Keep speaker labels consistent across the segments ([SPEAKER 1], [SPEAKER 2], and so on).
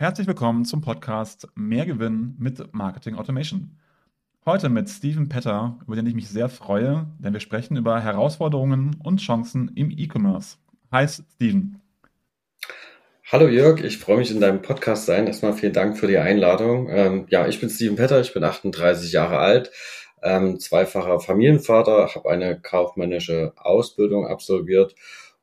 [SPEAKER 1] Herzlich willkommen zum Podcast Mehr Gewinn mit Marketing Automation. Heute mit Steven Petter, über den ich mich sehr freue, denn wir sprechen über Herausforderungen und Chancen im E-Commerce. Hi Steven.
[SPEAKER 2] Hallo Jörg, ich freue mich in deinem Podcast sein. Erstmal vielen Dank für die Einladung. Ähm, ja, ich bin Steven Petter, ich bin 38 Jahre alt, ähm, zweifacher Familienvater, habe eine kaufmännische Ausbildung absolviert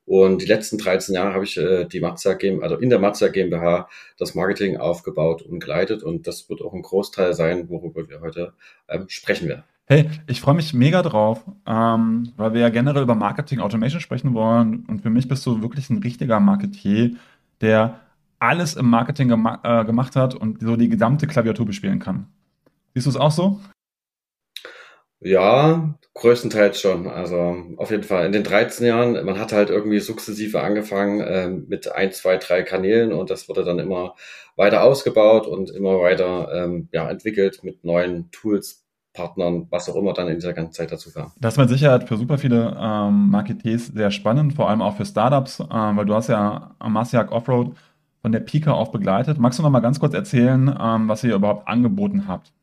[SPEAKER 2] und die letzten 13 Jahre habe ich äh, die Mazda GmbH, also in der Mazda GmbH das Marketing aufgebaut und geleitet und das wird auch ein Großteil sein, worüber wir heute ähm, sprechen werden.
[SPEAKER 1] Hey, ich freue mich mega drauf, ähm, weil wir ja generell über Marketing Automation sprechen wollen und für mich bist du wirklich ein richtiger Marketier, der alles im Marketing gema äh, gemacht hat und so die gesamte Klaviatur bespielen kann. Siehst du es auch so?
[SPEAKER 2] Ja, größtenteils schon. Also auf jeden Fall in den 13 Jahren, man hat halt irgendwie sukzessive angefangen äh, mit ein, zwei, drei Kanälen und das wurde dann immer weiter ausgebaut und immer weiter ähm, ja, entwickelt mit neuen Tools, Partnern, was auch immer dann in dieser ganzen Zeit dazu kam.
[SPEAKER 1] Das ist mit Sicherheit für super viele ähm, Marketeers sehr spannend, vor allem auch für Startups, ähm, weil du hast ja Amasiak Offroad von der Pika auf begleitet. Magst du noch mal ganz kurz erzählen, ähm, was ihr überhaupt angeboten habt?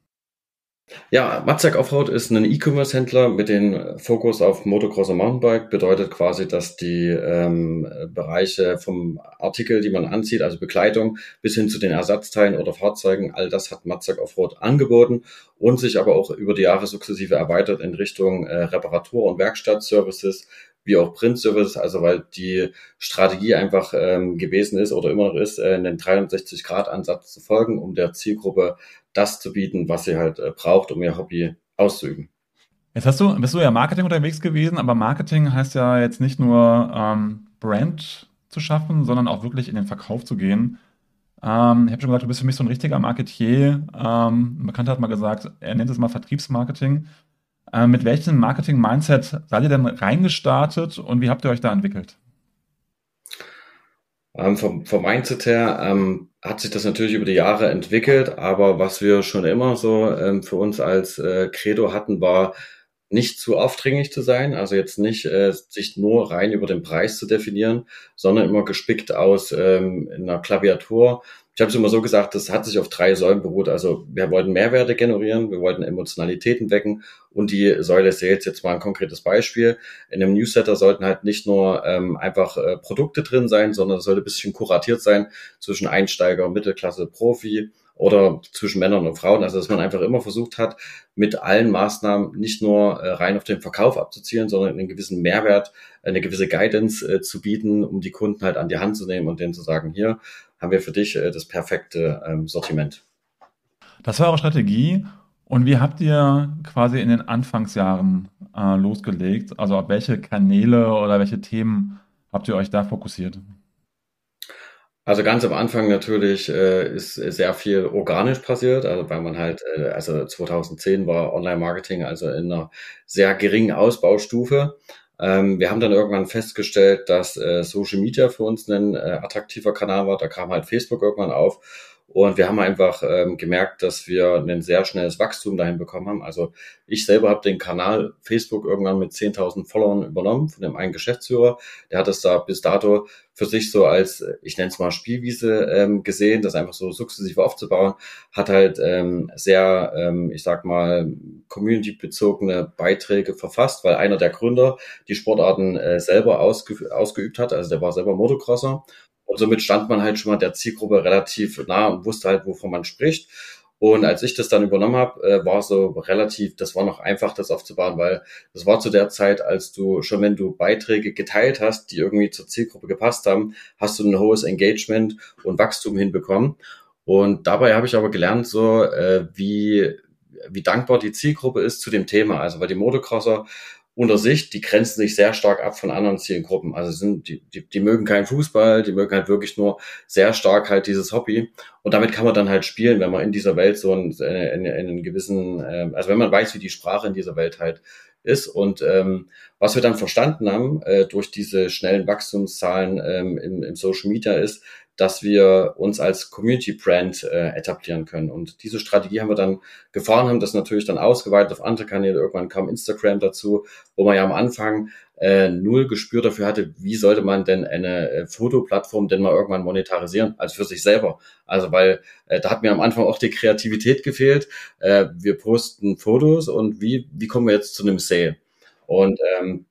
[SPEAKER 2] Ja, Matzak Offroad ist ein E-Commerce-Händler mit dem Fokus auf Motocross und Mountainbike. Bedeutet quasi, dass die ähm, Bereiche vom Artikel, die man anzieht, also Bekleidung, bis hin zu den Ersatzteilen oder Fahrzeugen, all das hat Matzak Offroad angeboten und sich aber auch über die Jahre sukzessive erweitert in Richtung äh, Reparatur- und Werkstattservices, wie auch Print-Services, also weil die Strategie einfach ähm, gewesen ist oder immer noch ist, äh, einen 360-Grad-Ansatz zu folgen, um der Zielgruppe das zu bieten, was sie halt äh, braucht, um ihr Hobby auszuüben.
[SPEAKER 1] Jetzt hast du, bist du ja Marketing unterwegs gewesen, aber Marketing heißt ja jetzt nicht nur ähm, Brand zu schaffen, sondern auch wirklich in den Verkauf zu gehen. Ähm, ich habe schon gesagt, du bist für mich so ein richtiger Marketier. Ähm, ein Bekannter hat mal gesagt, er nennt es mal Vertriebsmarketing. Ähm, mit welchem Marketing-Mindset seid ihr denn reingestartet und wie habt ihr euch da entwickelt?
[SPEAKER 2] Ähm, vom, vom Mindset her ähm, hat sich das natürlich über die Jahre entwickelt, aber was wir schon immer so ähm, für uns als äh, Credo hatten, war nicht zu aufdringlich zu sein, also jetzt nicht äh, sich nur rein über den Preis zu definieren, sondern immer gespickt aus ähm, einer Klaviatur ich habe es immer so gesagt, das hat sich auf drei Säulen beruht. Also wir wollten Mehrwerte generieren, wir wollten Emotionalitäten wecken und die Säule Sales, jetzt mal ein konkretes Beispiel. In einem Newsletter sollten halt nicht nur ähm, einfach äh, Produkte drin sein, sondern es sollte ein bisschen kuratiert sein zwischen Einsteiger, Mittelklasse, Profi oder zwischen Männern und Frauen. Also dass man einfach immer versucht hat, mit allen Maßnahmen nicht nur äh, rein auf den Verkauf abzuzielen, sondern einen gewissen Mehrwert, eine gewisse Guidance äh, zu bieten, um die Kunden halt an die Hand zu nehmen und denen zu sagen, hier, haben wir für dich äh, das perfekte ähm, Sortiment.
[SPEAKER 1] Das war eure Strategie. Und wie habt ihr quasi in den Anfangsjahren äh, losgelegt? Also auf welche Kanäle oder welche Themen habt ihr euch da fokussiert?
[SPEAKER 2] Also ganz am Anfang natürlich äh, ist sehr viel organisch passiert, also weil man halt, äh, also 2010 war Online-Marketing also in einer sehr geringen Ausbaustufe. Ähm, wir haben dann irgendwann festgestellt, dass äh, Social Media für uns ein äh, attraktiver Kanal war. Da kam halt Facebook irgendwann auf. Und wir haben einfach ähm, gemerkt, dass wir ein sehr schnelles Wachstum dahin bekommen haben. Also ich selber habe den Kanal Facebook irgendwann mit 10.000 Followern übernommen von dem einen Geschäftsführer. Der hat es da bis dato für sich so als, ich nenne es mal Spielwiese ähm, gesehen, das einfach so sukzessive aufzubauen, hat halt ähm, sehr, ähm, ich sag mal, community-bezogene Beiträge verfasst, weil einer der Gründer die Sportarten äh, selber ausge ausgeübt hat, also der war selber Motocrosser und somit stand man halt schon mal der Zielgruppe relativ nah und wusste halt, wovon man spricht. Und als ich das dann übernommen habe, äh, war so relativ, das war noch einfach, das aufzubauen, weil das war zu der Zeit, als du schon, wenn du Beiträge geteilt hast, die irgendwie zur Zielgruppe gepasst haben, hast du ein hohes Engagement und Wachstum hinbekommen. Und dabei habe ich aber gelernt, so äh, wie wie dankbar die Zielgruppe ist zu dem Thema. Also weil die Motocrosser unter sich, die grenzen sich sehr stark ab von anderen Zielgruppen. Also sind, die, die, die mögen keinen Fußball, die mögen halt wirklich nur sehr stark halt dieses Hobby. Und damit kann man dann halt spielen, wenn man in dieser Welt so einen, einen, einen gewissen, äh, also wenn man weiß, wie die Sprache in dieser Welt halt ist. Und ähm, was wir dann verstanden haben äh, durch diese schnellen Wachstumszahlen ähm, im, im Social Media ist, dass wir uns als Community Brand äh, etablieren können. Und diese Strategie haben wir dann gefahren, haben das natürlich dann ausgeweitet auf andere Kanäle. Irgendwann kam Instagram dazu, wo man ja am Anfang äh, null Gespür dafür hatte, wie sollte man denn eine äh, Fotoplattform denn mal irgendwann monetarisieren, also für sich selber. Also weil äh, da hat mir am Anfang auch die Kreativität gefehlt. Äh, wir posten Fotos und wie, wie kommen wir jetzt zu einem Sale? Und ähm,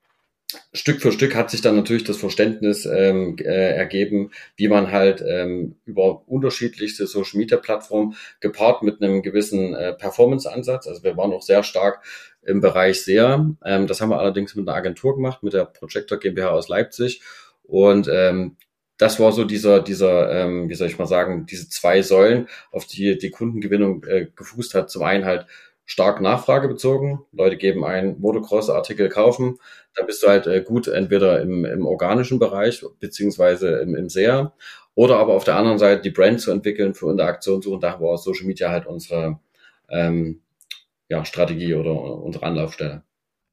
[SPEAKER 2] Stück für Stück hat sich dann natürlich das Verständnis ähm, äh, ergeben, wie man halt ähm, über unterschiedlichste Social Media Plattformen gepaart mit einem gewissen äh, Performance Ansatz. Also wir waren auch sehr stark im Bereich SEA. Ähm, das haben wir allerdings mit einer Agentur gemacht, mit der Projector GmbH aus Leipzig. Und ähm, das war so dieser, dieser, ähm, wie soll ich mal sagen, diese zwei Säulen, auf die die Kundengewinnung äh, gefußt hat. Zum einen halt stark nachfragebezogen. Leute geben ein Motocross-Artikel kaufen, dann bist du halt äh, gut entweder im, im organischen Bereich beziehungsweise im, im SEA oder aber auf der anderen Seite die Brand zu entwickeln, für Interaktion suchen. Da war Social Media halt unsere ähm, ja, Strategie oder unsere Anlaufstelle.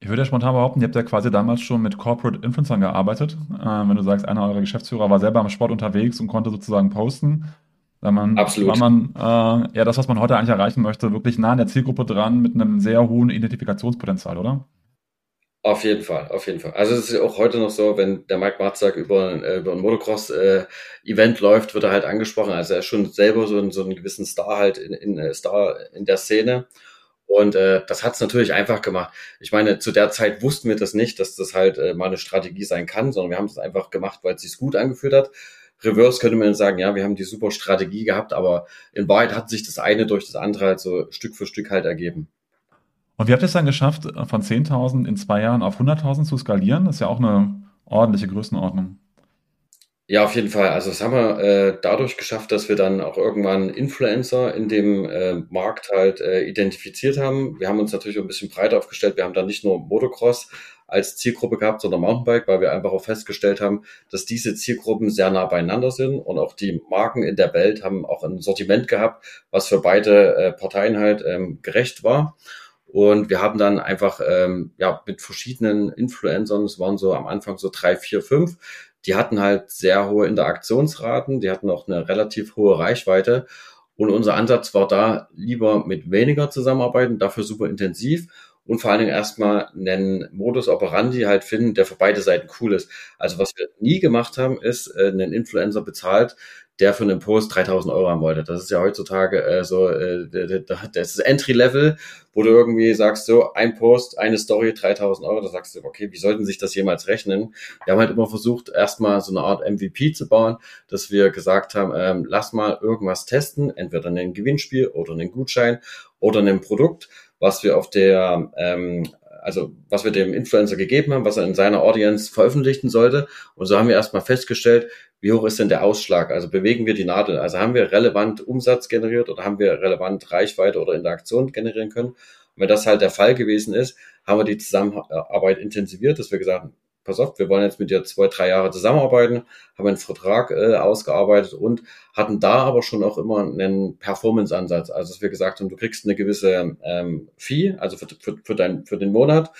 [SPEAKER 1] Ich würde ja spontan behaupten, ihr habt ja quasi damals schon mit Corporate Influencern gearbeitet. Äh, wenn du sagst, einer eurer Geschäftsführer war selber am Sport unterwegs und konnte sozusagen posten. Da man,
[SPEAKER 2] Absolut.
[SPEAKER 1] war man äh, ja das, was man heute eigentlich erreichen möchte, wirklich nah an der Zielgruppe dran mit einem sehr hohen Identifikationspotenzial, oder?
[SPEAKER 2] Auf jeden Fall, auf jeden Fall. Also es ist auch heute noch so, wenn der Mike Marzak über, äh, über ein Motocross-Event äh, läuft, wird er halt angesprochen. Also er ist schon selber so, ein, so einen gewissen Star halt in, in äh, Star in der Szene. Und äh, das hat es natürlich einfach gemacht. Ich meine, zu der Zeit wussten wir das nicht, dass das halt äh, mal eine Strategie sein kann, sondern wir haben es einfach gemacht, weil es sich gut angefühlt hat. Reverse könnte man sagen, ja, wir haben die super Strategie gehabt, aber in Wahrheit hat sich das eine durch das andere halt so Stück für Stück halt ergeben.
[SPEAKER 1] Und wie habt ihr es dann geschafft, von 10.000 in zwei Jahren auf 100.000 zu skalieren? Das ist ja auch eine ordentliche Größenordnung.
[SPEAKER 2] Ja, auf jeden Fall. Also das haben wir äh, dadurch geschafft, dass wir dann auch irgendwann Influencer in dem äh, Markt halt äh, identifiziert haben. Wir haben uns natürlich ein bisschen breiter aufgestellt. Wir haben dann nicht nur Motocross als Zielgruppe gehabt, sondern Mountainbike, weil wir einfach auch festgestellt haben, dass diese Zielgruppen sehr nah beieinander sind und auch die Marken in der Welt haben auch ein Sortiment gehabt, was für beide äh, Parteien halt ähm, gerecht war. Und wir haben dann einfach ähm, ja mit verschiedenen Influencern, es waren so am Anfang so drei, vier, fünf, die hatten halt sehr hohe Interaktionsraten, die hatten auch eine relativ hohe Reichweite. Und unser Ansatz war da, lieber mit weniger zusammenarbeiten, dafür super intensiv und vor allen Dingen erstmal einen Modus operandi halt finden, der für beide Seiten cool ist. Also was wir nie gemacht haben, ist, äh, einen Influencer bezahlt, der für einen Post 3000 Euro haben wollte. Das ist ja heutzutage äh, so, äh, das ist Entry-Level, wo du irgendwie sagst, so ein Post, eine Story, 3000 Euro, da sagst du, okay, wie sollten sich das jemals rechnen? Wir haben halt immer versucht, erstmal so eine Art MVP zu bauen, dass wir gesagt haben, ähm, lass mal irgendwas testen, entweder ein Gewinnspiel oder einen Gutschein oder ein Produkt, was wir auf der ähm, also was wir dem Influencer gegeben haben, was er in seiner Audience veröffentlichen sollte. Und so haben wir erstmal festgestellt, wie hoch ist denn der Ausschlag? Also bewegen wir die Nadel? Also haben wir relevant Umsatz generiert oder haben wir relevant Reichweite oder Interaktion generieren können? Und wenn das halt der Fall gewesen ist, haben wir die Zusammenarbeit intensiviert, dass wir gesagt haben, pass auf, wir wollen jetzt mit dir zwei, drei Jahre zusammenarbeiten, haben einen Vertrag äh, ausgearbeitet und hatten da aber schon auch immer einen Performance-Ansatz. Also dass wir gesagt haben, du kriegst eine gewisse ähm, Fee, also für, für, für, dein, für den Monat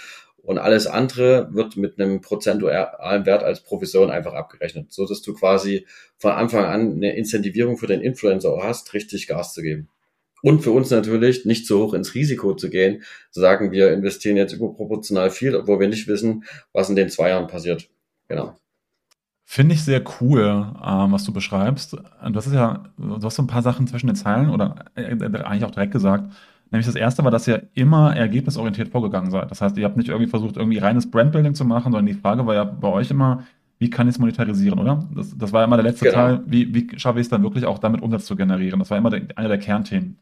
[SPEAKER 2] und alles andere wird mit einem prozentualen Wert als Provision einfach abgerechnet, so dass du quasi von Anfang an eine Incentivierung für den Influencer hast, richtig Gas zu geben. Und für uns natürlich nicht so hoch ins Risiko zu gehen, zu sagen, wir investieren jetzt überproportional viel, obwohl wir nicht wissen, was in den zwei Jahren passiert. Genau.
[SPEAKER 1] Finde ich sehr cool, ähm, was du beschreibst. Du hast ja, du hast so ein paar Sachen zwischen den Zeilen oder äh, eigentlich auch direkt gesagt. Nämlich das erste war, dass ihr immer ergebnisorientiert vorgegangen seid. Das heißt, ihr habt nicht irgendwie versucht, irgendwie reines Brandbuilding zu machen, sondern die Frage war ja bei euch immer, wie kann ich es monetarisieren, oder? Das, das war immer der letzte genau. Teil. Wie, wie schaffe ich es dann wirklich auch damit Umsatz zu generieren? Das war immer der, einer der Kernthemen.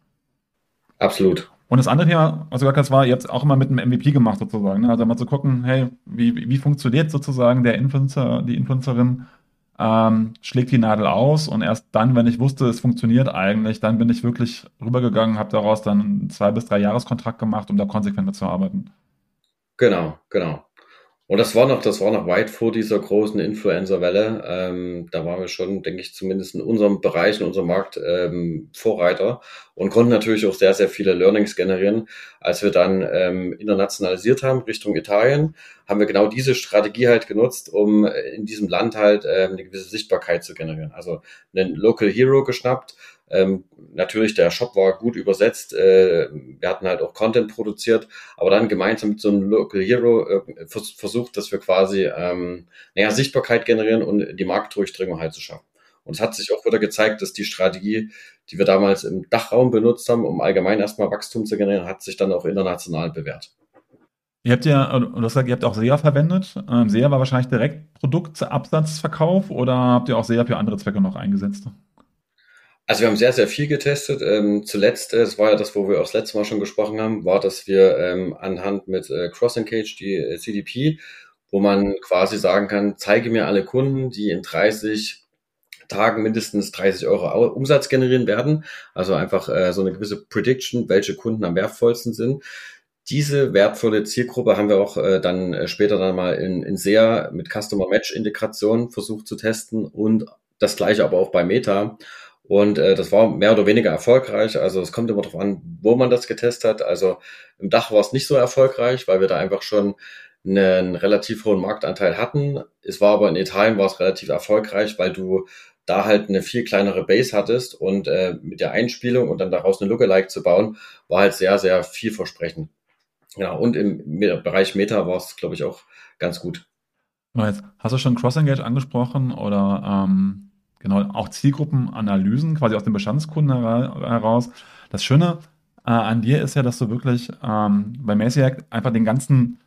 [SPEAKER 2] Absolut.
[SPEAKER 1] Und das andere Thema, was du gesagt hast, war, ihr habt es auch immer mit einem MVP gemacht sozusagen. Ne? Also mal zu gucken, hey, wie, wie funktioniert sozusagen der Influencer, die Influencerin, ähm, schlägt die Nadel aus und erst dann, wenn ich wusste, es funktioniert eigentlich, dann bin ich wirklich rübergegangen, habe daraus dann einen zwei bis drei Jahreskontrakt gemacht, um da konsequent mitzuarbeiten.
[SPEAKER 2] Genau, genau. Und das war noch, das war noch weit vor dieser großen Influencer-Welle. Ähm, da waren wir schon, denke ich, zumindest in unserem Bereich, in unserem Markt ähm, Vorreiter und konnten natürlich auch sehr, sehr viele Learnings generieren. Als wir dann ähm, internationalisiert haben Richtung Italien, haben wir genau diese Strategie halt genutzt, um in diesem Land halt ähm, eine gewisse Sichtbarkeit zu generieren. Also einen Local Hero geschnappt, ähm, natürlich, der Shop war gut übersetzt. Äh, wir hatten halt auch Content produziert, aber dann gemeinsam mit so einem Local Hero äh, vers versucht, dass wir quasi ähm, naja, Sichtbarkeit generieren und die Marktdurchdringung halt zu schaffen. Und es hat sich auch wieder gezeigt, dass die Strategie, die wir damals im Dachraum benutzt haben, um allgemein erstmal Wachstum zu generieren, hat sich dann auch international bewährt.
[SPEAKER 1] Ihr habt ja, du hast gesagt, ihr habt auch SEA verwendet. Ähm, SEA war wahrscheinlich direkt Produktabsatzverkauf oder habt ihr auch SEA für andere Zwecke noch eingesetzt?
[SPEAKER 2] Also wir haben sehr, sehr viel getestet. Ähm, zuletzt, äh, das war ja das, wo wir auch das letzte Mal schon gesprochen haben, war, dass wir ähm, anhand mit äh, Cross Engage, die äh, CDP, wo man quasi sagen kann, zeige mir alle Kunden, die in 30 Tagen mindestens 30 Euro Umsatz generieren werden. Also einfach äh, so eine gewisse Prediction, welche Kunden am wertvollsten sind. Diese wertvolle Zielgruppe haben wir auch äh, dann äh, später dann mal in, in SEA mit Customer Match Integration versucht zu testen und das gleiche aber auch bei Meta. Und äh, das war mehr oder weniger erfolgreich. Also es kommt immer darauf an, wo man das getestet hat. Also im Dach war es nicht so erfolgreich, weil wir da einfach schon einen relativ hohen Marktanteil hatten. Es war aber in Italien war es relativ erfolgreich, weil du da halt eine viel kleinere Base hattest und äh, mit der Einspielung und dann daraus eine Lookalike zu bauen, war halt sehr, sehr vielversprechend. Ja, und im Bereich Meta war es, glaube ich, auch ganz gut.
[SPEAKER 1] Hast du schon Cross-Engage angesprochen oder ähm, Genau, auch Zielgruppenanalysen quasi aus dem Bestandskunden heraus. Das Schöne äh, an dir ist ja, dass du wirklich ähm, bei Macyhack einfach den ganzen,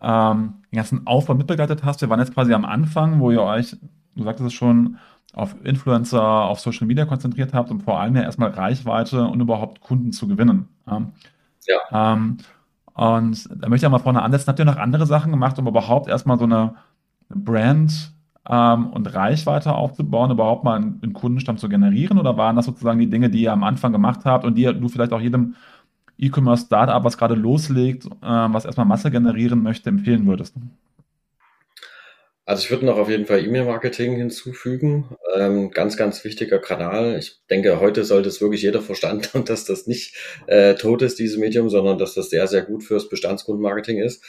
[SPEAKER 1] ähm, den ganzen Aufbau mitbegleitet hast. Wir waren jetzt quasi am Anfang, wo ihr euch, du sagtest es schon, auf Influencer, auf Social Media konzentriert habt und vor allem ja erstmal Reichweite und überhaupt Kunden zu gewinnen. Ähm, ja. Ähm, und da möchte ich auch mal vorne ansetzen. Habt ihr noch andere Sachen gemacht, um überhaupt erstmal so eine Brand ähm, und Reichweite aufzubauen, überhaupt mal einen, einen, Kundenstamm zu generieren? Oder waren das sozusagen die Dinge, die ihr am Anfang gemacht habt und die du vielleicht auch jedem E-Commerce-Startup, was gerade loslegt, äh, was erstmal Masse generieren möchte, empfehlen würdest?
[SPEAKER 2] Also ich würde noch auf jeden Fall E-Mail-Marketing hinzufügen. Ähm, ganz, ganz wichtiger Kanal. Ich denke, heute sollte es wirklich jeder verstanden haben, dass das nicht äh, tot ist, dieses Medium, sondern dass das sehr, sehr gut fürs Bestandskundenmarketing ist.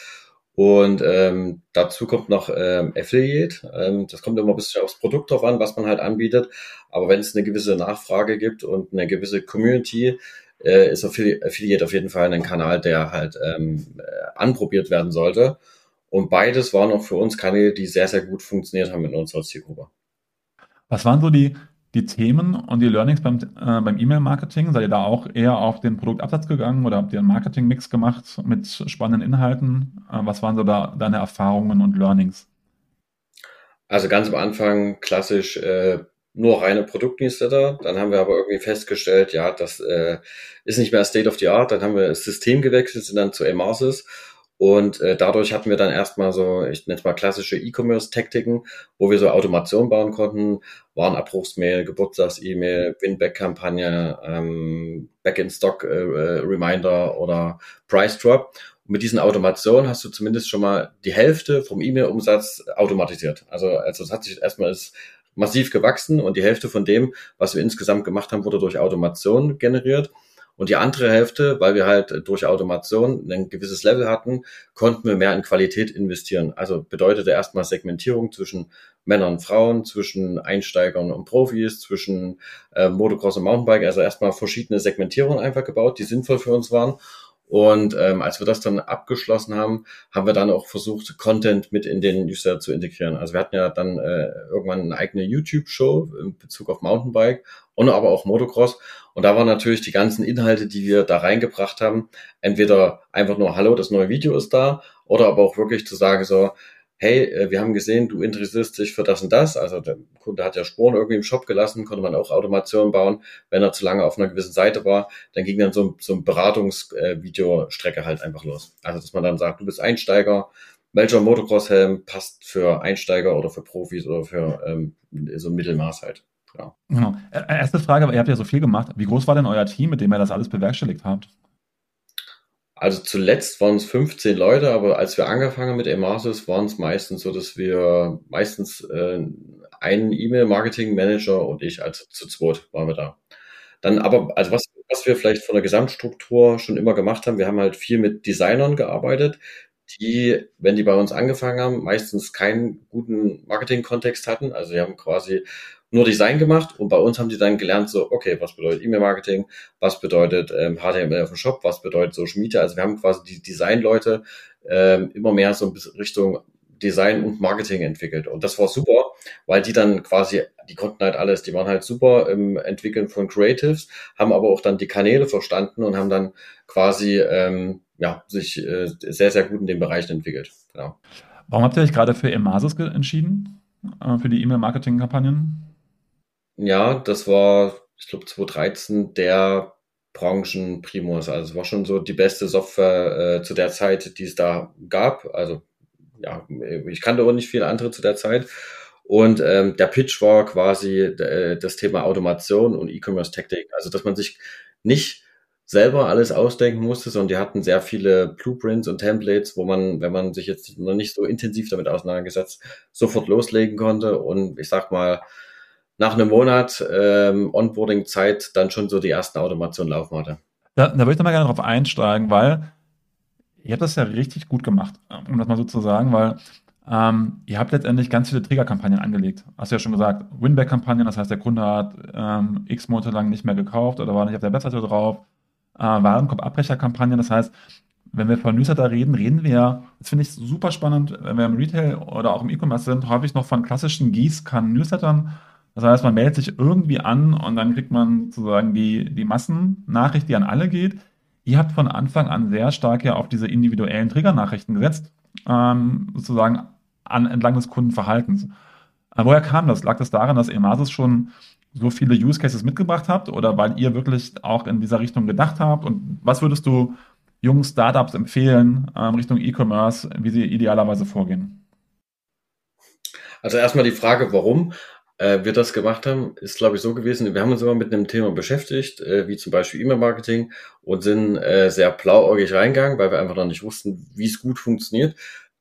[SPEAKER 2] Und ähm, dazu kommt noch ähm, Affiliate. Ähm, das kommt immer ein bisschen aufs Produkt drauf an, was man halt anbietet. Aber wenn es eine gewisse Nachfrage gibt und eine gewisse Community, äh, ist Affiliate auf jeden Fall ein Kanal, der halt ähm, äh, anprobiert werden sollte. Und beides waren auch für uns Kanäle, die sehr, sehr gut funktioniert haben in unserer Zielgruppe.
[SPEAKER 1] Was waren so die die Themen und die Learnings beim, äh, beim E-Mail-Marketing? Seid ihr da auch eher auf den Produktabsatz gegangen oder habt ihr einen Marketing-Mix gemacht mit spannenden Inhalten? Äh, was waren so da deine Erfahrungen und Learnings?
[SPEAKER 2] Also ganz am Anfang klassisch äh, nur reine Produktnewsletter. Dann haben wir aber irgendwie festgestellt, ja, das äh, ist nicht mehr State of the Art. Dann haben wir das System gewechselt, sind dann zu Emarsys und äh, dadurch hatten wir dann erstmal so, ich nenne es mal klassische E-Commerce-Taktiken, wo wir so Automation bauen konnten, Warenabbruchsmail, Geburtstags-E-Mail, Winback-Kampagne, ähm, Back-in-Stock-Reminder äh, oder Price-Drop. Und mit diesen Automationen hast du zumindest schon mal die Hälfte vom E-Mail-Umsatz automatisiert. Also, also es hat sich erstmal ist massiv gewachsen und die Hälfte von dem, was wir insgesamt gemacht haben, wurde durch Automation generiert. Und die andere Hälfte, weil wir halt durch Automation ein gewisses Level hatten, konnten wir mehr in Qualität investieren. Also bedeutete erstmal Segmentierung zwischen Männern und Frauen, zwischen Einsteigern und Profis, zwischen äh, Motocross und Mountainbike. Also erstmal verschiedene Segmentierungen einfach gebaut, die sinnvoll für uns waren. Und ähm, als wir das dann abgeschlossen haben, haben wir dann auch versucht, Content mit in den Newsletter zu integrieren. Also wir hatten ja dann äh, irgendwann eine eigene YouTube-Show in Bezug auf Mountainbike und aber auch Motocross. Und da waren natürlich die ganzen Inhalte, die wir da reingebracht haben, entweder einfach nur, hallo, das neue Video ist da, oder aber auch wirklich zu sagen so, hey, äh, wir haben gesehen, du interessierst dich für das und das. Also der Kunde hat ja Spuren irgendwie im Shop gelassen, konnte man auch Automation bauen. Wenn er zu lange auf einer gewissen Seite war, dann ging dann so, so ein Beratungsvideostrecke halt einfach los. Also dass man dann sagt, du bist Einsteiger, welcher Motocross-Helm passt für Einsteiger oder für Profis oder für ähm, so ein Mittelmaß halt.
[SPEAKER 1] Ja. Genau. Erste Frage, ihr habt ja so viel gemacht. Wie groß war denn euer Team, mit dem ihr das alles bewerkstelligt habt?
[SPEAKER 2] Also zuletzt waren es 15 Leute, aber als wir angefangen haben mit Emasis, waren es meistens so, dass wir meistens äh, einen E-Mail-Marketing-Manager und ich als zu zweit waren wir da. Dann aber, also was, was wir vielleicht von der Gesamtstruktur schon immer gemacht haben, wir haben halt viel mit Designern gearbeitet, die, wenn die bei uns angefangen haben, meistens keinen guten Marketing-Kontext hatten. Also die haben quasi nur Design gemacht und bei uns haben die dann gelernt, so, okay, was bedeutet E-Mail-Marketing, was bedeutet ähm, HTML auf dem Shop, was bedeutet Social Media. Also wir haben quasi die Design-Leute ähm, immer mehr so ein bisschen Richtung Design und Marketing entwickelt. Und das war super, weil die dann quasi, die konnten halt alles, die waren halt super im Entwickeln von Creatives, haben aber auch dann die Kanäle verstanden und haben dann quasi ähm, ja, sich äh, sehr, sehr gut in den Bereichen entwickelt. Genau.
[SPEAKER 1] Warum habt ihr euch gerade für Emasis entschieden? Äh, für die E-Mail-Marketing-Kampagnen?
[SPEAKER 2] Ja, das war, ich glaube, 2013 der Branchenprimus. Also es war schon so die beste Software äh, zu der Zeit, die es da gab. Also ja, ich kannte auch nicht viele andere zu der Zeit. Und ähm, der Pitch war quasi äh, das Thema Automation und E-Commerce-Technik. Also dass man sich nicht selber alles ausdenken musste, sondern die hatten sehr viele Blueprints und Templates, wo man, wenn man sich jetzt noch nicht so intensiv damit auseinandergesetzt, sofort loslegen konnte und ich sag mal, nach einem Monat ähm, Onboarding-Zeit dann schon so die ersten Automationen laufen hatte.
[SPEAKER 1] Da, da würde ich noch mal gerne drauf einsteigen, weil ihr habt das ja richtig gut gemacht, um das mal so zu sagen, weil ähm, ihr habt letztendlich ganz viele Triggerkampagnen angelegt. Hast du ja schon gesagt, Winback-Kampagnen, das heißt, der Kunde hat ähm, x Monate lang nicht mehr gekauft oder war nicht auf der Webseite drauf äh, Warenkorb-Abbrecherkampagnen. Das heißt, wenn wir von Newsletter reden, reden wir, das finde ich super spannend, wenn wir im Retail oder auch im E-Commerce sind, häufig noch von klassischen Gießkannen-Newslettern. Das heißt, man meldet sich irgendwie an und dann kriegt man sozusagen die, die Massennachricht, die an alle geht. Ihr habt von Anfang an sehr stark ja auf diese individuellen Triggernachrichten gesetzt, ähm, sozusagen an, entlang des Kundenverhaltens. Äh, woher kam das? Lag das daran, dass Emasis schon so viele Use Cases mitgebracht habt oder weil ihr wirklich auch in dieser Richtung gedacht habt? Und was würdest du jungen Startups empfehlen ähm, Richtung E-Commerce, wie sie idealerweise vorgehen?
[SPEAKER 2] Also erstmal die Frage, warum äh, wir das gemacht haben, ist glaube ich so gewesen, wir haben uns immer mit einem Thema beschäftigt, äh, wie zum Beispiel E-Mail-Marketing und sind äh, sehr blauäugig reingegangen, weil wir einfach noch nicht wussten, wie es gut funktioniert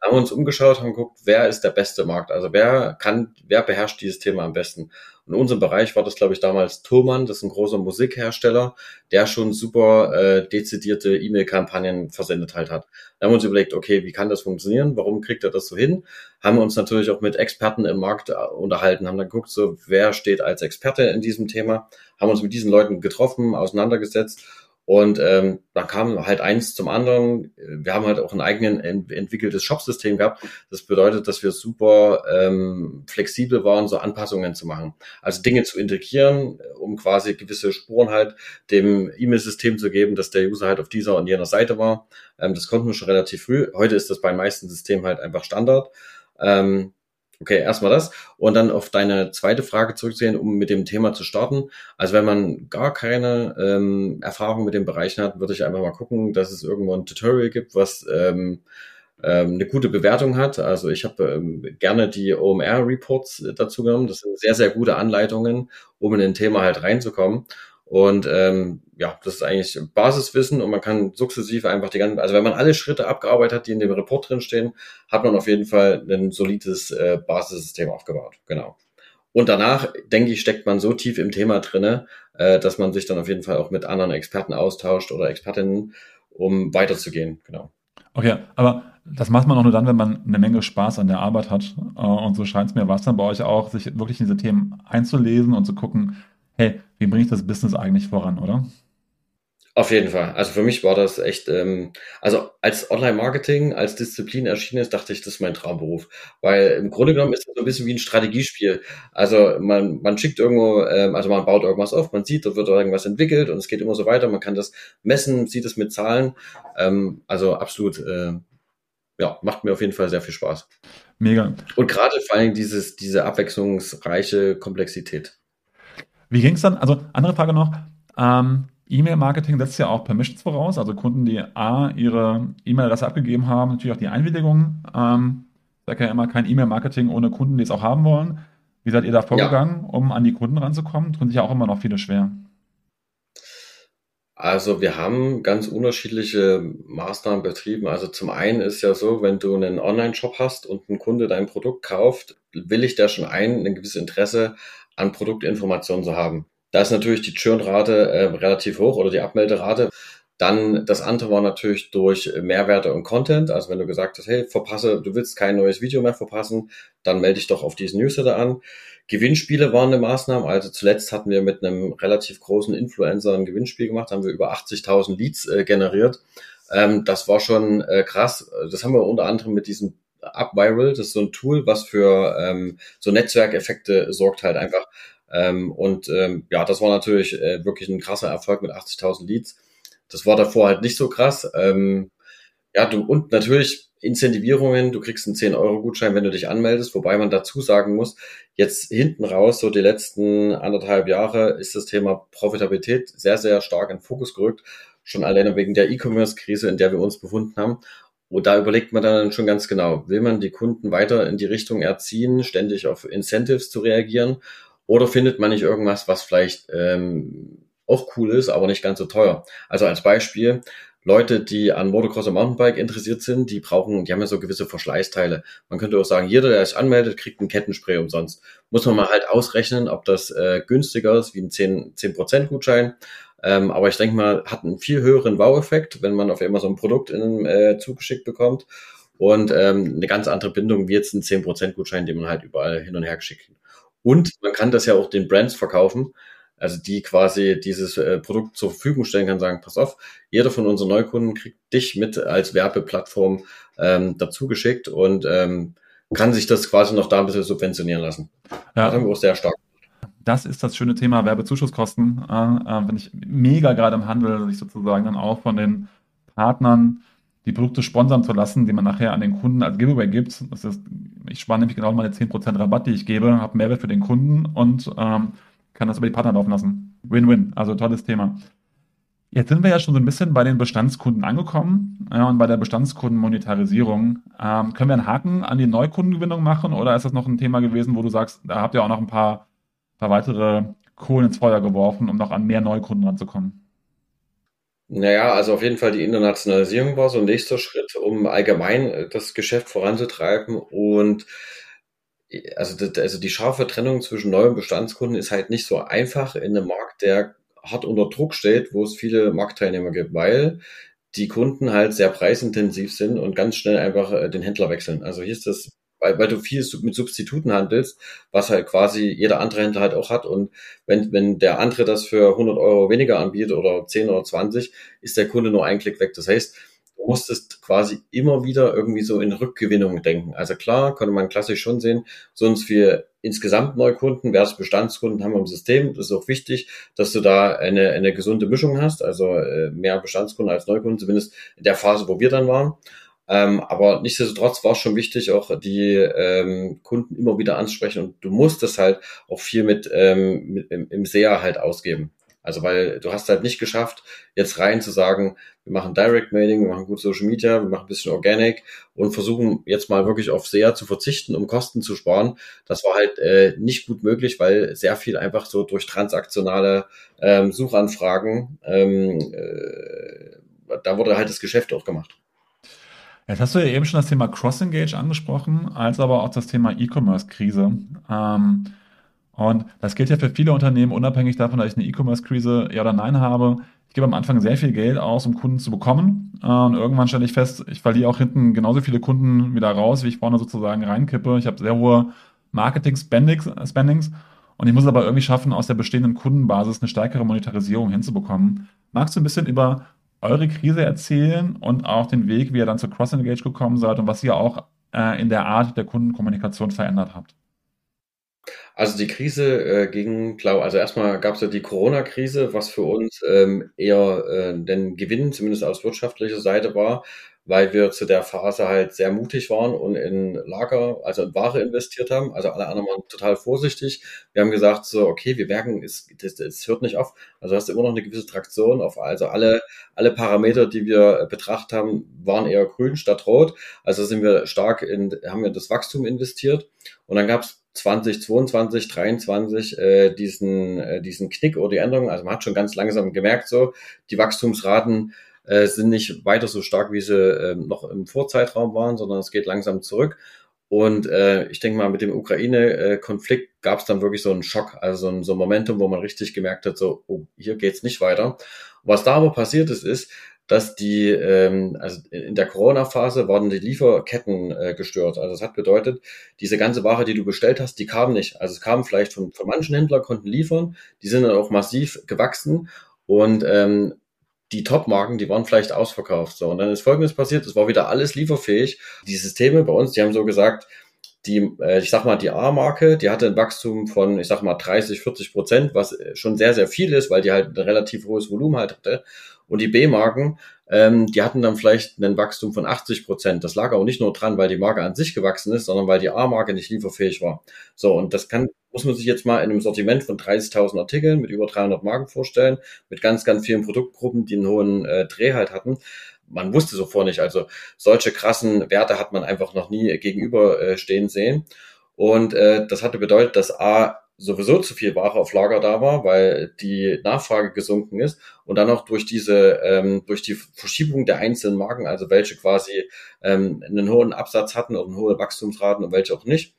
[SPEAKER 2] haben uns umgeschaut, haben geguckt, wer ist der beste Markt? Also wer kann, wer beherrscht dieses Thema am besten? In unserem Bereich war das, glaube ich, damals Thomann, das ist ein großer Musikhersteller, der schon super äh, dezidierte E-Mail-Kampagnen versendet halt hat. Da haben wir uns überlegt, okay, wie kann das funktionieren? Warum kriegt er das so hin? Haben wir uns natürlich auch mit Experten im Markt äh, unterhalten, haben dann geguckt, so wer steht als Experte in diesem Thema, haben uns mit diesen Leuten getroffen, auseinandergesetzt und ähm, dann kam halt eins zum anderen. Wir haben halt auch ein eigenen ent entwickeltes Shop-System gehabt. Das bedeutet, dass wir super ähm, flexibel waren, so Anpassungen zu machen. Also Dinge zu integrieren, um quasi gewisse Spuren halt dem E-Mail-System zu geben, dass der User halt auf dieser und jener Seite war. Ähm, das konnten wir schon relativ früh. Heute ist das bei den meisten Systemen halt einfach Standard. Ähm, Okay, erstmal das. Und dann auf deine zweite Frage zurückzugehen, um mit dem Thema zu starten. Also wenn man gar keine ähm, Erfahrung mit den Bereichen hat, würde ich einfach mal gucken, dass es irgendwo ein Tutorial gibt, was ähm, ähm, eine gute Bewertung hat. Also ich habe ähm, gerne die OMR-Reports dazu genommen. Das sind sehr, sehr gute Anleitungen, um in ein Thema halt reinzukommen. Und ähm, ja, das ist eigentlich Basiswissen und man kann sukzessive einfach die ganzen, also wenn man alle Schritte abgearbeitet hat, die in dem Report drin stehen, hat man auf jeden Fall ein solides äh, Basissystem aufgebaut. Genau. Und danach, denke ich, steckt man so tief im Thema drinne, äh, dass man sich dann auf jeden Fall auch mit anderen Experten austauscht oder Expertinnen, um weiterzugehen. Genau.
[SPEAKER 1] Okay, aber das macht man auch nur dann, wenn man eine Menge Spaß an der Arbeit hat. Äh, und so scheint es mir, was dann bei euch auch, sich wirklich in diese Themen einzulesen und zu gucken, hey, wie bringe ich das Business eigentlich voran, oder?
[SPEAKER 2] Auf jeden Fall. Also für mich war das echt, ähm, also als Online-Marketing, als Disziplin erschienen ist, dachte ich, das ist mein Traumberuf. Weil im Grunde genommen ist das so ein bisschen wie ein Strategiespiel. Also man, man schickt irgendwo, ähm, also man baut irgendwas auf, man sieht, da wird irgendwas entwickelt und es geht immer so weiter. Man kann das messen, sieht es mit Zahlen. Ähm, also absolut, äh, ja, macht mir auf jeden Fall sehr viel Spaß.
[SPEAKER 1] Mega.
[SPEAKER 2] Und gerade vor allem dieses, diese abwechslungsreiche Komplexität.
[SPEAKER 1] Wie ging es dann? Also andere Frage noch. Ähm, E-Mail-Marketing setzt ja auch Permissions voraus, also Kunden, die A, ihre E-Mail-Adresse abgegeben haben, natürlich auch die Einwilligung. Ähm, ich sage ja immer kein E-Mail-Marketing ohne Kunden, die es auch haben wollen. Wie seid ihr da vorgegangen, ja. um an die Kunden ranzukommen? Tun sich ja auch immer noch viele schwer.
[SPEAKER 2] Also wir haben ganz unterschiedliche Maßnahmen betrieben. Also zum einen ist ja so, wenn du einen Online-Shop hast und ein Kunde dein Produkt kauft, will ich da schon ein, ein gewisses Interesse an Produktinformationen zu haben. Da ist natürlich die Churnrate äh, relativ hoch oder die Abmelderate. Dann das andere war natürlich durch Mehrwerte und Content. Also wenn du gesagt hast, hey, verpasse, du willst kein neues Video mehr verpassen, dann melde dich doch auf diesen Newsletter an. Gewinnspiele waren eine Maßnahme. Also zuletzt hatten wir mit einem relativ großen Influencer ein Gewinnspiel gemacht, haben wir über 80.000 Leads äh, generiert. Ähm, das war schon äh, krass. Das haben wir unter anderem mit diesem UpViral. Das ist so ein Tool, was für ähm, so Netzwerkeffekte sorgt halt einfach. Ähm, und ähm, ja, das war natürlich äh, wirklich ein krasser Erfolg mit 80.000 Leads. Das war davor halt nicht so krass. Ähm, ja, du, und natürlich Incentivierungen, du kriegst einen 10-Euro-Gutschein, wenn du dich anmeldest, wobei man dazu sagen muss, jetzt hinten raus, so die letzten anderthalb Jahre, ist das Thema Profitabilität sehr, sehr stark in den Fokus gerückt, schon alleine wegen der E-Commerce-Krise, in der wir uns befunden haben. Und da überlegt man dann schon ganz genau, will man die Kunden weiter in die Richtung erziehen, ständig auf Incentives zu reagieren, oder findet man nicht irgendwas, was vielleicht ähm, auch cool ist, aber nicht ganz so teuer. Also als Beispiel, Leute, die an Motocross und Mountainbike interessiert sind, die brauchen, die haben ja so gewisse Verschleißteile. Man könnte auch sagen, jeder, der sich anmeldet, kriegt ein Kettenspray umsonst. Muss man mal halt ausrechnen, ob das äh, günstiger ist wie ein 10%, 10 Gutschein. Ähm, aber ich denke mal, hat einen viel höheren Wow-Effekt, wenn man auf einmal so ein Produkt in, äh, zugeschickt bekommt und ähm, eine ganz andere Bindung wie jetzt ein 10% Gutschein, den man halt überall hin und her geschickt. Und man kann das ja auch den Brands verkaufen also die quasi dieses äh, Produkt zur Verfügung stellen kann, sagen, pass auf, jeder von unseren Neukunden kriegt dich mit als Werbeplattform ähm, dazu geschickt und ähm, kann sich das quasi noch da ein bisschen subventionieren lassen.
[SPEAKER 1] Ja. Das haben wir auch sehr stark. Das ist das schöne Thema Werbezuschusskosten. Äh, äh, wenn ich mega gerade im Handel, sich sozusagen dann auch von den Partnern die Produkte sponsern zu lassen, die man nachher an den Kunden als Giveaway gibt. Das ist, ich spare nämlich genau meine 10% Rabatt, die ich gebe, habe Mehrwert für den Kunden und ähm, kann das über die Partner laufen lassen. Win-win, also tolles Thema. Jetzt sind wir ja schon so ein bisschen bei den Bestandskunden angekommen ja, und bei der Bestandskundenmonetarisierung. Ähm, können wir einen Haken an die Neukundengewinnung machen oder ist das noch ein Thema gewesen, wo du sagst, da habt ihr auch noch ein paar, paar weitere Kohlen ins Feuer geworfen, um noch an mehr Neukunden ranzukommen?
[SPEAKER 2] Naja, also auf jeden Fall die Internationalisierung war so ein nächster Schritt, um allgemein das Geschäft voranzutreiben und also, also die scharfe Trennung zwischen Neu- und Bestandskunden ist halt nicht so einfach in einem Markt, der hart unter Druck steht, wo es viele Marktteilnehmer gibt, weil die Kunden halt sehr preisintensiv sind und ganz schnell einfach äh, den Händler wechseln. Also hier ist das, weil, weil du viel mit Substituten handelst, was halt quasi jeder andere Händler halt auch hat. Und wenn, wenn der andere das für 100 Euro weniger anbietet oder 10 oder 20, ist der Kunde nur ein Klick weg. Das heißt, du musstest quasi immer wieder irgendwie so in Rückgewinnung denken. Also klar, konnte man klassisch schon sehen, sonst für insgesamt Neukunden versus Bestandskunden haben wir im System. Das ist auch wichtig, dass du da eine, eine gesunde Mischung hast, also äh, mehr Bestandskunden als Neukunden, zumindest in der Phase, wo wir dann waren. Ähm, aber nichtsdestotrotz war es schon wichtig, auch die ähm, Kunden immer wieder ansprechen und du musst das halt auch viel mit, ähm, mit im, im SEA halt ausgeben. Also weil du hast halt nicht geschafft, jetzt rein zu sagen, wir machen Direct Mailing, wir machen gut Social Media, wir machen ein bisschen Organic und versuchen jetzt mal wirklich auf SEA zu verzichten, um Kosten zu sparen. Das war halt äh, nicht gut möglich, weil sehr viel einfach so durch transaktionale ähm, Suchanfragen, ähm, äh, da wurde halt das Geschäft auch gemacht.
[SPEAKER 1] Jetzt hast du ja eben schon das Thema Cross-Engage angesprochen, als aber auch das Thema E-Commerce-Krise. Ähm, und das gilt ja für viele Unternehmen, unabhängig davon, dass ich eine E-Commerce-Krise ja oder nein habe. Ich gebe am Anfang sehr viel Geld aus, um Kunden zu bekommen. Und irgendwann stelle ich fest, ich verliere auch hinten genauso viele Kunden wieder raus, wie ich vorne sozusagen reinkippe. Ich habe sehr hohe Marketing-Spendings. Und ich muss aber irgendwie schaffen, aus der bestehenden Kundenbasis eine stärkere Monetarisierung hinzubekommen. Magst du ein bisschen über eure Krise erzählen und auch den Weg, wie ihr dann zu Cross-Engage gekommen seid und was ihr auch äh, in der Art der Kundenkommunikation verändert habt?
[SPEAKER 2] Also die Krise äh, ging, glaube also erstmal gab es ja die Corona-Krise, was für uns ähm, eher äh, den Gewinn, zumindest aus wirtschaftlicher Seite war, weil wir zu der Phase halt sehr mutig waren und in Lager, also in Ware investiert haben. Also alle anderen waren total vorsichtig. Wir haben gesagt so, okay, wir merken, es, das, das hört nicht auf. Also hast du immer noch eine gewisse Traktion auf, also alle, alle Parameter, die wir betrachtet haben, waren eher grün statt rot. Also sind wir stark in, haben wir das Wachstum investiert. Und dann gab es 2022, 2023 äh, diesen, äh, diesen Knick oder die Änderung. Also man hat schon ganz langsam gemerkt, so die Wachstumsraten äh, sind nicht weiter so stark, wie sie äh, noch im Vorzeitraum waren, sondern es geht langsam zurück. Und äh, ich denke mal, mit dem Ukraine-Konflikt gab es dann wirklich so einen Schock, also so ein, so ein Momentum, wo man richtig gemerkt hat, so, oh, hier geht's nicht weiter. Was da aber passiert ist, ist, dass die, ähm, also in der Corona-Phase waren die Lieferketten äh, gestört. Also das hat bedeutet, diese ganze Ware, die du bestellt hast, die kam nicht. Also es kam vielleicht von, von manchen Händlern, konnten liefern, die sind dann auch massiv gewachsen und ähm, die Top-Marken, die waren vielleicht ausverkauft. So, und dann ist Folgendes passiert, es war wieder alles lieferfähig. Die Systeme bei uns, die haben so gesagt, die, äh, ich sag mal, die A-Marke, die hatte ein Wachstum von, ich sag mal, 30, 40 Prozent, was schon sehr, sehr viel ist, weil die halt ein relativ hohes Volumen halt hatte. Und die B-Marken, ähm, die hatten dann vielleicht einen Wachstum von 80 Prozent. Das lag auch nicht nur dran, weil die Marke an sich gewachsen ist, sondern weil die A-Marke nicht lieferfähig war. So, und das kann, muss man sich jetzt mal in einem Sortiment von 30.000 Artikeln mit über 300 Marken vorstellen, mit ganz, ganz vielen Produktgruppen, die einen hohen äh, Dreh halt hatten man wusste sofort nicht. Also solche krassen Werte hat man einfach noch nie gegenüberstehen sehen. Und äh, das hatte bedeutet, dass A sowieso zu viel Ware auf Lager da war, weil die Nachfrage gesunken ist und dann auch durch diese ähm, durch die Verschiebung der einzelnen Marken, also welche quasi ähm, einen hohen Absatz hatten und hohe Wachstumsraten und welche auch nicht.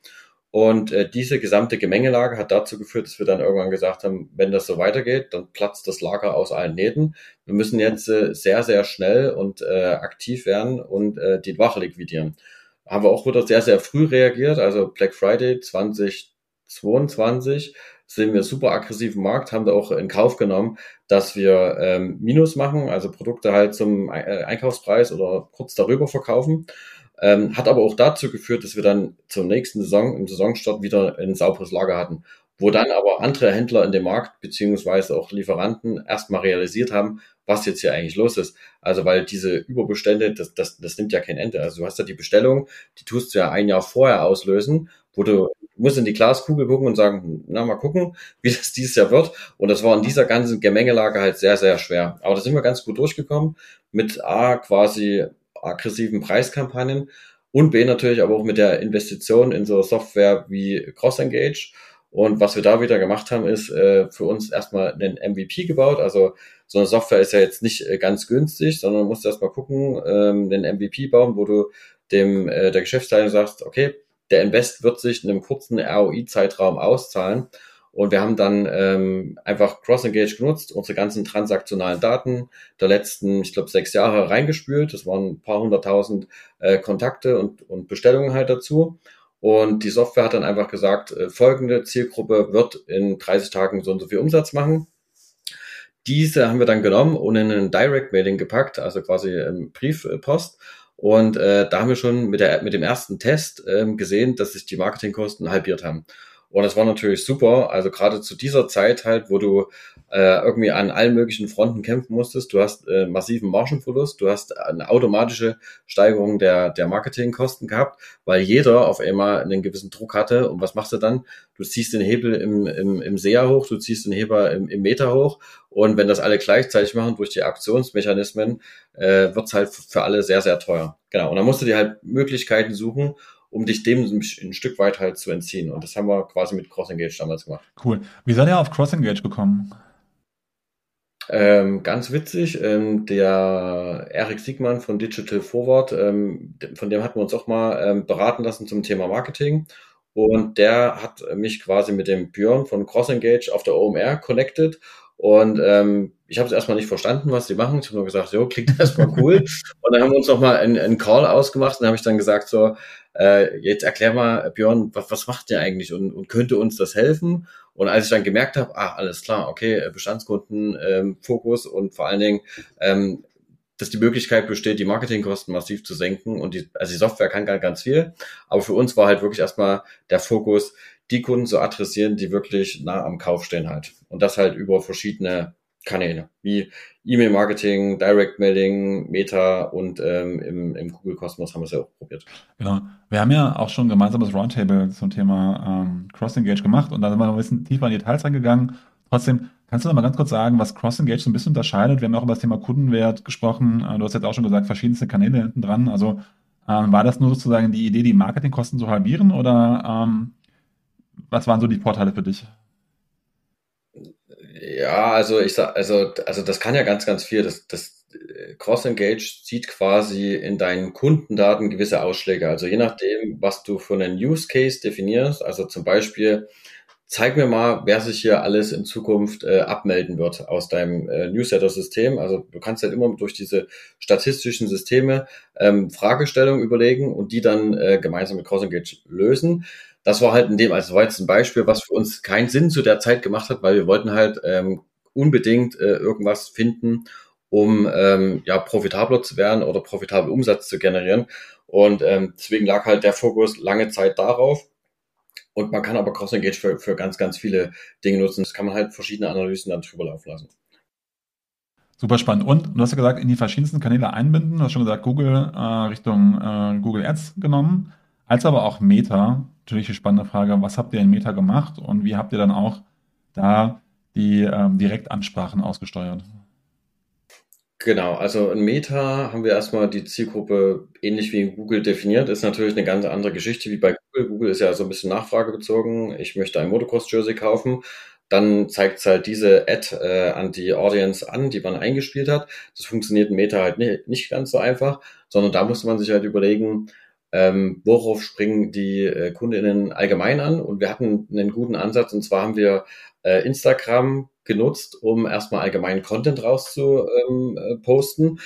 [SPEAKER 2] Und äh, diese gesamte Gemengelage hat dazu geführt, dass wir dann irgendwann gesagt haben, wenn das so weitergeht, dann platzt das Lager aus allen Nähten. Wir müssen jetzt äh, sehr, sehr schnell und äh, aktiv werden und äh, die Ware liquidieren. Haben wir auch wieder sehr, sehr früh reagiert. Also Black Friday 20 22 sind wir super aggressiv im Markt, haben da auch in Kauf genommen, dass wir ähm, Minus machen, also Produkte halt zum äh, Einkaufspreis oder kurz darüber verkaufen. Ähm, hat aber auch dazu geführt, dass wir dann zur nächsten Saison, im Saisonstart wieder ein sauberes Lager hatten, wo dann aber andere Händler in dem Markt beziehungsweise auch Lieferanten erstmal realisiert haben, was jetzt hier eigentlich los ist. Also weil diese Überbestände, das, das, das nimmt ja kein Ende. Also du hast ja die Bestellung, die tust du ja ein Jahr vorher auslösen, wo du musst in die Glaskugel gucken und sagen, na, mal gucken, wie das dieses Jahr wird. Und das war in dieser ganzen Gemengelage halt sehr, sehr schwer. Aber da sind wir ganz gut durchgekommen mit A, quasi aggressiven Preiskampagnen und B, natürlich aber auch mit der Investition in so Software wie CrossEngage. Und was wir da wieder gemacht haben, ist äh, für uns erstmal einen MVP gebaut. Also so eine Software ist ja jetzt nicht äh, ganz günstig, sondern man muss erstmal gucken, ähm, einen MVP bauen, wo du dem äh, der Geschäftsleitung sagst, okay, der Invest wird sich in einem kurzen ROI-Zeitraum auszahlen. Und wir haben dann ähm, einfach CrossEngage genutzt, unsere ganzen transaktionalen Daten der letzten, ich glaube, sechs Jahre reingespült. Das waren ein paar hunderttausend äh, Kontakte und, und Bestellungen halt dazu. Und die Software hat dann einfach gesagt, äh, folgende Zielgruppe wird in 30 Tagen so und so viel Umsatz machen. Diese haben wir dann genommen und in einen Direct Mailing gepackt, also quasi im Briefpost. Und äh, da haben wir schon mit, der, mit dem ersten Test ähm, gesehen, dass sich die Marketingkosten halbiert haben. Und das war natürlich super. Also gerade zu dieser Zeit halt, wo du äh, irgendwie an allen möglichen Fronten kämpfen musstest. Du hast äh, massiven Margenverlust, du hast eine automatische Steigerung der, der Marketingkosten gehabt, weil jeder auf einmal einen gewissen Druck hatte. Und was machst du dann? Du ziehst den Hebel im, im, im SEA hoch, du ziehst den Heber im, im Meter hoch. Und wenn das alle gleichzeitig machen durch die Aktionsmechanismen, äh, wird's halt für alle sehr, sehr teuer. Genau. Und dann musst du dir halt Möglichkeiten suchen, um dich dem ein Stück weit halt zu entziehen. Und das haben wir quasi mit CrossEngage damals gemacht.
[SPEAKER 1] Cool. Wie seid ihr auf CrossEngage gekommen?
[SPEAKER 2] Ähm, ganz witzig, ähm, der Erik Siegmann von Digital Forward, ähm, von dem hatten wir uns auch mal ähm, beraten lassen zum Thema Marketing. Und der hat mich quasi mit dem Björn von CrossEngage auf der OMR connected. Und ähm, ich habe es erstmal nicht verstanden, was die machen. Ich habe nur gesagt, jo, klingt erstmal cool. und dann haben wir uns nochmal einen, einen Call ausgemacht und habe ich dann gesagt, so, äh, jetzt erklär mal, Björn, was, was macht ihr eigentlich und, und könnte uns das helfen? Und als ich dann gemerkt habe, ah, alles klar, okay, Bestandskunden, ähm, Fokus und vor allen Dingen, ähm, dass die Möglichkeit besteht, die Marketingkosten massiv zu senken und die, also die Software kann gar ganz viel, aber für uns war halt wirklich erstmal der Fokus, die Kunden zu adressieren, die wirklich nah am Kauf stehen halt. Und das halt über verschiedene Kanäle, wie E-Mail-Marketing, Direct-Mailing, Meta und ähm, im, im Google-Kosmos haben wir es ja auch probiert.
[SPEAKER 1] Genau. Wir haben ja auch schon ein gemeinsames Roundtable zum Thema ähm, Cross-Engage gemacht und da sind wir noch ein bisschen tiefer in die Details reingegangen. Trotzdem, kannst du noch mal ganz kurz sagen, was Cross-Engage so ein bisschen unterscheidet? Wir haben auch über das Thema Kundenwert gesprochen. Äh, du hast jetzt auch schon gesagt, verschiedenste Kanäle hinten dran. Also ähm, war das nur sozusagen die Idee, die Marketingkosten zu halbieren oder ähm, was waren so die Vorteile für dich?
[SPEAKER 2] Ja, also ich sag, also, also das kann ja ganz, ganz viel. Das, das äh, Cross-Engage sieht quasi in deinen Kundendaten gewisse Ausschläge. Also je nachdem, was du für einen Use Case definierst, also zum Beispiel, zeig mir mal, wer sich hier alles in Zukunft äh, abmelden wird aus deinem äh, Newsletter-System. Also du kannst halt immer durch diese statistischen Systeme ähm, Fragestellungen überlegen und die dann äh, gemeinsam mit CrossEngage lösen. Das war halt in dem, also war jetzt ein Beispiel, was für uns keinen Sinn zu der Zeit gemacht hat, weil wir wollten halt ähm, unbedingt äh, irgendwas finden, um ähm, ja profitabler zu werden oder profitabel Umsatz zu generieren. Und ähm, deswegen lag halt der Fokus lange Zeit darauf. Und man kann aber Cross Engage für, für ganz, ganz viele Dinge nutzen. Das kann man halt verschiedene Analysen dann drüber laufen lassen.
[SPEAKER 1] Super spannend. Und du hast ja gesagt, in die verschiedensten Kanäle einbinden. Du hast schon gesagt, Google äh, Richtung äh, Google Ads genommen, als aber auch Meta. Natürlich die spannende Frage, was habt ihr in Meta gemacht und wie habt ihr dann auch da die ähm, Direktansprachen ausgesteuert?
[SPEAKER 2] Genau, also in Meta haben wir erstmal die Zielgruppe ähnlich wie in Google definiert. Ist natürlich eine ganz andere Geschichte wie bei Google. Google ist ja so ein bisschen nachfragebezogen. Ich möchte ein Motocross-Jersey kaufen. Dann zeigt es halt diese Ad äh, an die Audience an, die man eingespielt hat. Das funktioniert in Meta halt nicht, nicht ganz so einfach, sondern da musste man sich halt überlegen, ähm, worauf springen die äh, KundInnen allgemein an. Und wir hatten einen guten Ansatz und zwar haben wir äh, Instagram genutzt, um erstmal allgemeinen Content rauszuposten. Ähm, äh, posten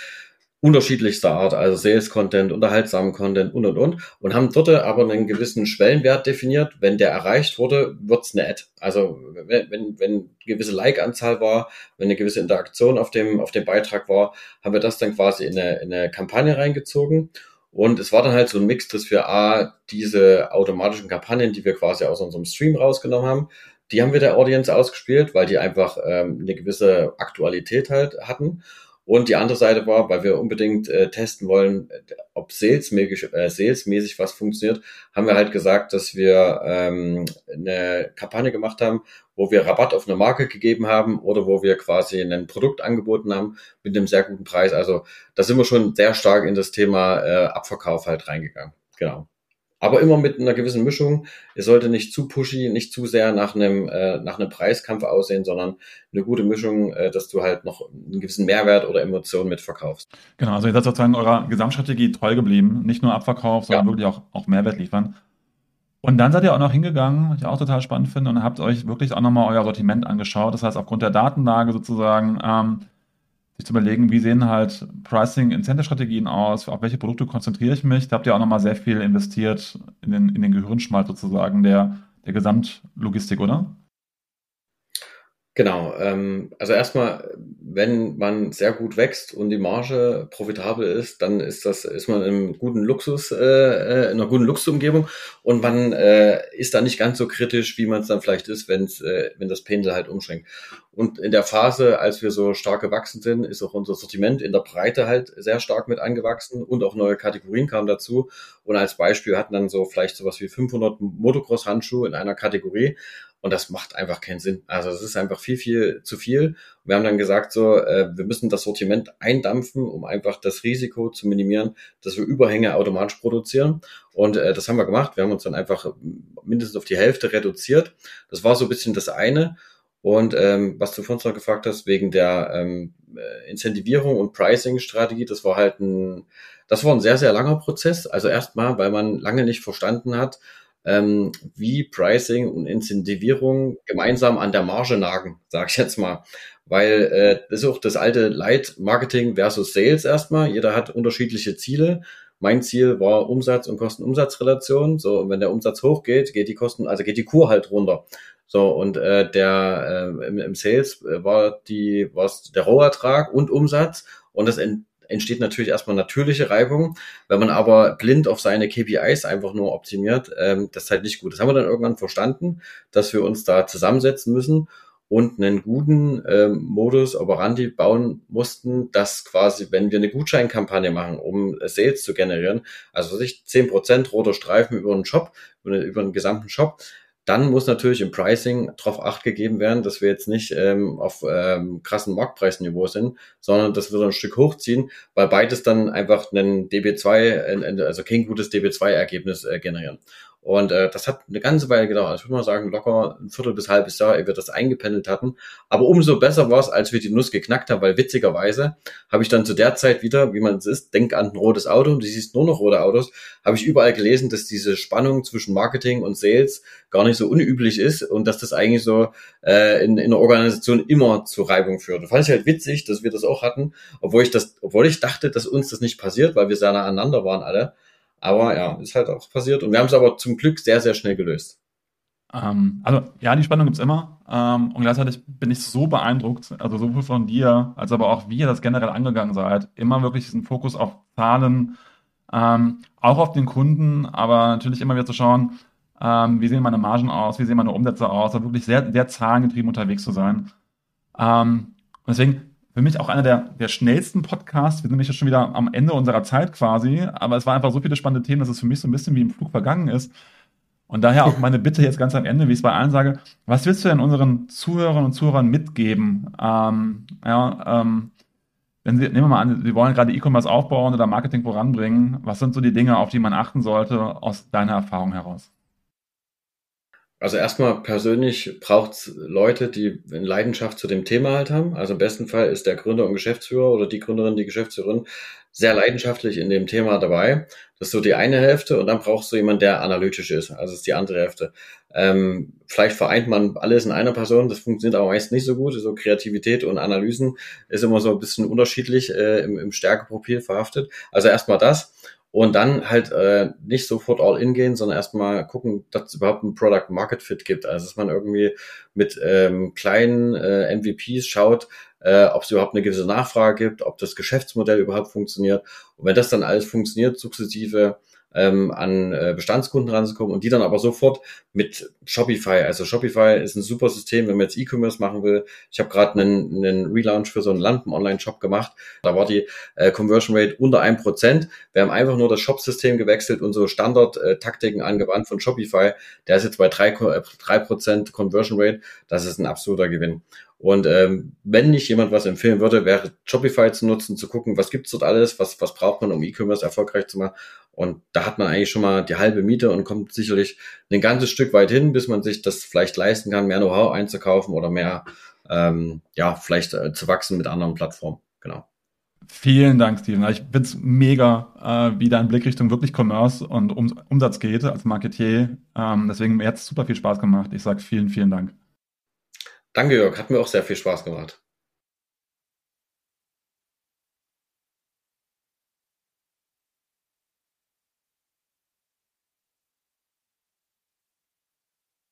[SPEAKER 2] unterschiedlichster Art, also Sales-Content, unterhaltsamen Content und und und und haben dort aber einen gewissen Schwellenwert definiert. Wenn der erreicht wurde, wird's eine Ad. Also wenn, wenn, wenn eine gewisse Like-Anzahl war, wenn eine gewisse Interaktion auf dem, auf dem Beitrag war, haben wir das dann quasi in eine, in eine Kampagne reingezogen. Und es war dann halt so ein Mix, dass wir A, diese automatischen Kampagnen, die wir quasi aus unserem Stream rausgenommen haben, die haben wir der Audience ausgespielt, weil die einfach ähm, eine gewisse Aktualität halt hatten. Und die andere Seite war, weil wir unbedingt äh, testen wollen, ob salesmäßig, äh, salesmäßig was funktioniert, haben wir halt gesagt, dass wir ähm, eine Kampagne gemacht haben, wo wir Rabatt auf eine Marke gegeben haben oder wo wir quasi ein Produkt angeboten haben mit einem sehr guten Preis. Also da sind wir schon sehr stark in das Thema äh, Abverkauf halt reingegangen. Genau aber immer mit einer gewissen Mischung. Es sollte nicht zu pushy, nicht zu sehr nach einem, äh, nach einem Preiskampf aussehen, sondern eine gute Mischung, äh, dass du halt noch einen gewissen Mehrwert oder Emotionen mitverkaufst.
[SPEAKER 1] Genau, also ihr seid sozusagen eurer Gesamtstrategie treu geblieben. Nicht nur Abverkauf, sondern ja. wirklich auch, auch Mehrwert liefern. Und dann seid ihr auch noch hingegangen, was ich auch total spannend finde, und habt euch wirklich auch nochmal euer Sortiment angeschaut. Das heißt, aufgrund der Datenlage sozusagen, ähm, sich zu überlegen, wie sehen halt Pricing-Incentive-Strategien aus, auf welche Produkte konzentriere ich mich. Da habt ihr auch nochmal sehr viel investiert in den, in den Gehirnschmalz sozusagen der, der Gesamtlogistik, oder?
[SPEAKER 2] Genau, ähm, also erstmal, wenn man sehr gut wächst und die Marge profitabel ist, dann ist das, ist man einem guten Luxus, äh, äh in einer guten Luxusumgebung und man äh, ist da nicht ganz so kritisch, wie man es dann vielleicht ist, wenn's, äh, wenn das Pendel halt umschränkt. Und in der Phase, als wir so stark gewachsen sind, ist auch unser Sortiment in der Breite halt sehr stark mit angewachsen und auch neue Kategorien kamen dazu. Und als Beispiel hatten dann so vielleicht sowas wie 500 Motocross-Handschuhe in einer Kategorie. Und das macht einfach keinen Sinn. Also es ist einfach viel, viel zu viel. Wir haben dann gesagt, so, äh, wir müssen das Sortiment eindampfen, um einfach das Risiko zu minimieren, dass wir Überhänge automatisch produzieren. Und äh, das haben wir gemacht. Wir haben uns dann einfach mindestens auf die Hälfte reduziert. Das war so ein bisschen das eine. Und ähm, was du vorhin noch gefragt hast, wegen der ähm, äh, Incentivierung und Pricing-Strategie, das war halt ein, das war ein sehr, sehr langer Prozess. Also erstmal, weil man lange nicht verstanden hat, ähm, wie Pricing und Incentivierung gemeinsam an der Marge nagen, sag ich jetzt mal. Weil äh, das ist auch das alte Light Marketing versus Sales erstmal. Jeder hat unterschiedliche Ziele. Mein Ziel war Umsatz und Kosten-Umsatz-Relation. So, und wenn der Umsatz hochgeht, geht die Kosten, also geht die Kur halt runter. So, und äh, der äh, im, im Sales war die, was der Rohertrag und Umsatz und das entsteht natürlich erstmal natürliche Reibung. Wenn man aber blind auf seine KPIs einfach nur optimiert, ähm, das ist halt nicht gut. Das haben wir dann irgendwann verstanden, dass wir uns da zusammensetzen müssen und einen guten ähm, Modus operandi bauen mussten, dass quasi, wenn wir eine Gutscheinkampagne machen, um Sales zu generieren, also sich zehn Prozent roter Streifen über einen Shop, über, über den gesamten Shop, dann muss natürlich im Pricing darauf acht gegeben werden, dass wir jetzt nicht ähm, auf ähm, krassen Marktpreisniveau sind, sondern dass wir so ein Stück hochziehen, weil beides dann einfach einen DB2, also kein gutes DB2-Ergebnis äh, generieren. Und äh, das hat eine ganze Weile gedauert. Ich würde mal sagen, locker ein Viertel bis halbes Jahr, ehe wir das eingependelt hatten. Aber umso besser war es, als wir die Nuss geknackt haben, weil witzigerweise habe ich dann zu der Zeit wieder, wie man es ist, denk an ein rotes Auto und du siehst nur noch rote Autos, habe ich überall gelesen, dass diese Spannung zwischen Marketing und Sales gar nicht so unüblich ist und dass das eigentlich so äh, in, in der Organisation immer zu Reibung führt. Fand ich halt witzig, dass wir das auch hatten, obwohl ich das, obwohl ich dachte, dass uns das nicht passiert, weil wir sehr nah aneinander waren alle. Aber ja, ist halt auch passiert. Und wir haben es aber zum Glück sehr, sehr schnell gelöst.
[SPEAKER 1] Ähm, also ja, die Spannung gibt's immer. Ähm, und gleichzeitig bin ich so beeindruckt, also sowohl von dir, als aber auch wie ihr das generell angegangen seid. Immer wirklich diesen Fokus auf Zahlen, ähm, auch auf den Kunden, aber natürlich immer wieder zu schauen, ähm, wie sehen meine Margen aus, wie sehen meine Umsätze aus, also wirklich sehr, sehr zahlengetrieben unterwegs zu sein. Ähm, deswegen für mich auch einer der, der schnellsten Podcasts. Wir sind nämlich schon wieder am Ende unserer Zeit quasi, aber es waren einfach so viele spannende Themen, dass es für mich so ein bisschen wie im Flug vergangen ist. Und daher auch meine Bitte jetzt ganz am Ende, wie ich es bei allen sage, was willst du denn unseren Zuhörern und Zuhörern mitgeben? Ähm, ja, ähm, wenn Sie, nehmen wir mal an, Sie wollen gerade E-Commerce aufbauen oder Marketing voranbringen, was sind so die Dinge, auf die man achten sollte aus deiner Erfahrung heraus?
[SPEAKER 2] Also erstmal persönlich braucht's Leute, die eine Leidenschaft zu dem Thema halt haben. Also im besten Fall ist der Gründer und Geschäftsführer oder die Gründerin, die Geschäftsführerin sehr leidenschaftlich in dem Thema dabei. Das ist so die eine Hälfte und dann brauchst du jemanden, der analytisch ist. Also ist die andere Hälfte. Ähm, vielleicht vereint man alles in einer Person, das funktioniert aber meist nicht so gut. So Kreativität und Analysen ist immer so ein bisschen unterschiedlich äh, im, im Stärkeprofil verhaftet. Also erstmal das und dann halt äh, nicht sofort all in gehen, sondern erstmal gucken, dass es überhaupt ein Product Market Fit gibt. Also dass man irgendwie mit ähm, kleinen äh, MVPs schaut, äh, ob es überhaupt eine gewisse Nachfrage gibt, ob das Geschäftsmodell überhaupt funktioniert. Und wenn das dann alles funktioniert, sukzessive ähm, an äh, Bestandskunden ranzukommen und die dann aber sofort mit Shopify, also Shopify ist ein super System, wenn man jetzt E-Commerce machen will. Ich habe gerade einen, einen Relaunch für so einen Lampen-Online-Shop gemacht. Da war die äh, Conversion Rate unter ein Prozent. Wir haben einfach nur das Shop-System gewechselt und so Standard-Taktiken äh, angewandt von Shopify. Der ist jetzt bei drei äh, drei Prozent Conversion Rate. Das ist ein absoluter Gewinn. Und ähm, wenn nicht jemand was empfehlen würde, wäre Shopify zu nutzen, zu gucken, was gibt's dort alles, was, was braucht man, um E-Commerce erfolgreich zu machen. Und da hat man eigentlich schon mal die halbe Miete und kommt sicherlich ein ganzes Stück weit hin, bis man sich das vielleicht leisten kann, mehr Know-how einzukaufen oder mehr, ähm, ja, vielleicht äh, zu wachsen mit anderen Plattformen. Genau.
[SPEAKER 1] Vielen Dank, Steven. Ich finde es mega, äh, wie dein Blick Richtung wirklich Commerce und um Umsatz geht als Marketier. Ähm, deswegen mir hat super viel Spaß gemacht. Ich sage vielen, vielen Dank.
[SPEAKER 2] Danke, Jörg. Hat mir auch sehr viel Spaß gemacht.